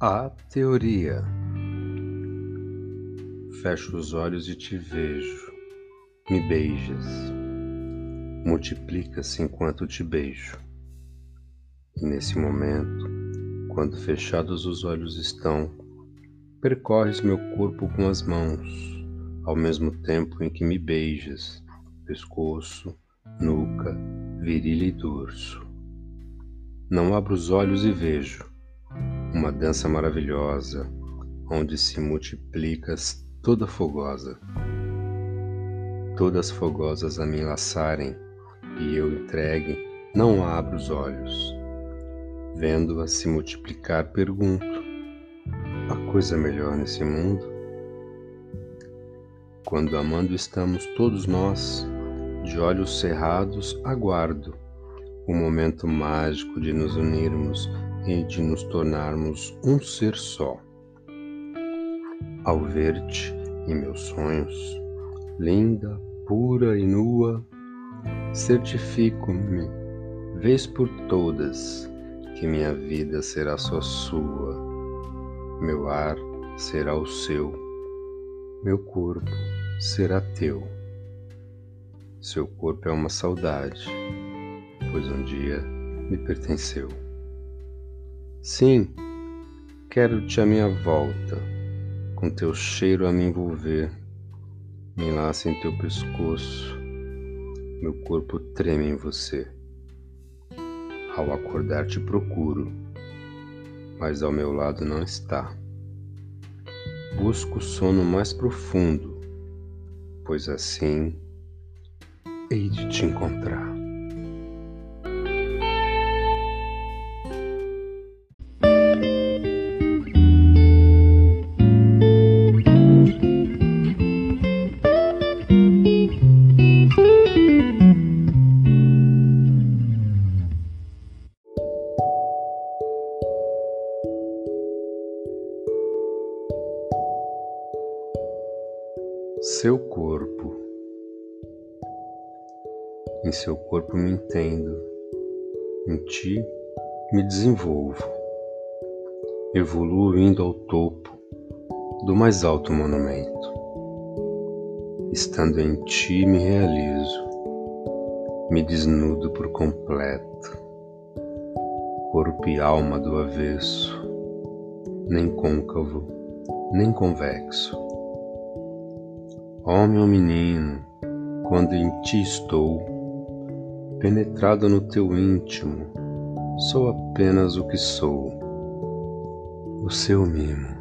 A teoria. Fecho os olhos e te vejo. Me beijas. Multiplica-se enquanto te beijo. E nesse momento, quando fechados os olhos estão, percorres meu corpo com as mãos, ao mesmo tempo em que me beijas, pescoço, nuca, virilha e dorso. Não abro os olhos e vejo uma dança maravilhosa, onde se multiplicas toda fogosa. Todas fogosas a me enlaçarem, e eu entregue, não abro os olhos. Vendo-a se multiplicar, pergunto: a coisa melhor nesse mundo? Quando amando estamos todos nós, de olhos cerrados, aguardo o momento mágico de nos unirmos e de nos tornarmos um ser só. Ao ver-te em meus sonhos, linda, pura e nua, certifico-me, vez por todas, que minha vida será só sua, meu ar será o seu, meu corpo será teu. Seu corpo é uma saudade, pois um dia me pertenceu. Sim, quero-te à minha volta, com teu cheiro a me envolver. Me enlaça em teu pescoço, meu corpo treme em você. Ao acordar te procuro, mas ao meu lado não está. Busco o sono mais profundo, pois assim hei de te encontrar. Seu corpo. Em seu corpo me entendo, em ti me desenvolvo, evoluo indo ao topo do mais alto monumento. Estando em ti me realizo, me desnudo por completo, corpo e alma do avesso, nem côncavo, nem convexo Homem ou menino, quando em ti estou, penetrado no teu íntimo, sou apenas o que sou, o seu mimo.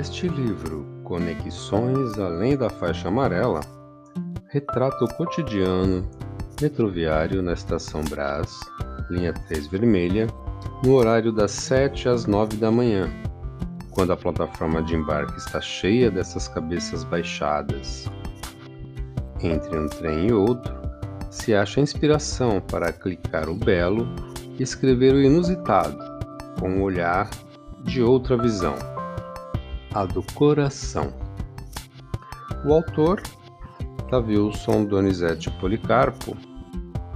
Este livro, Conexões Além da Faixa Amarela, retrata o cotidiano metroviário na Estação Brás, linha 3 vermelha, no horário das 7 às 9 da manhã, quando a plataforma de embarque está cheia dessas cabeças baixadas. Entre um trem e outro, se acha inspiração para clicar o belo e escrever o inusitado, com um olhar de outra visão a do coração. O autor, Tavilson Donizete Policarpo,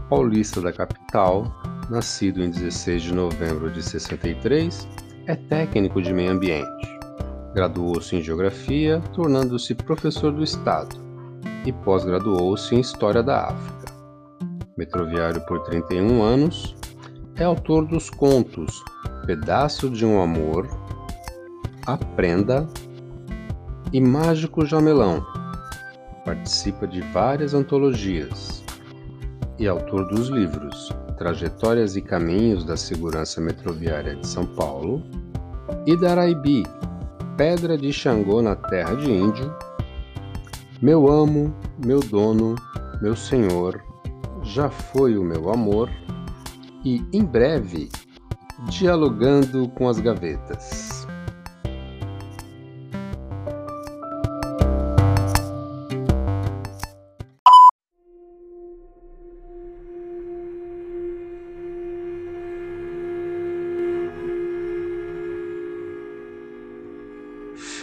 paulista da capital, nascido em 16 de novembro de 63, é técnico de meio ambiente. Graduou-se em Geografia, tornando-se professor do Estado, e pós-graduou-se em História da África. Metroviário por 31 anos, é autor dos contos Pedaço de um Amor, Aprenda e Mágico Jamelão. Participa de várias antologias e autor dos livros Trajetórias e Caminhos da Segurança Metroviária de São Paulo e Daraibi, Pedra de Xangô na Terra de Índio, Meu Amo, Meu Dono, Meu Senhor, Já Foi o Meu Amor e, em breve, Dialogando com as Gavetas.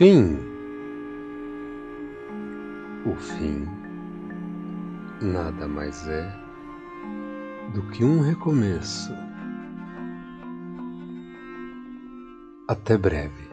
Fim. O fim nada mais é do que um recomeço. Até breve.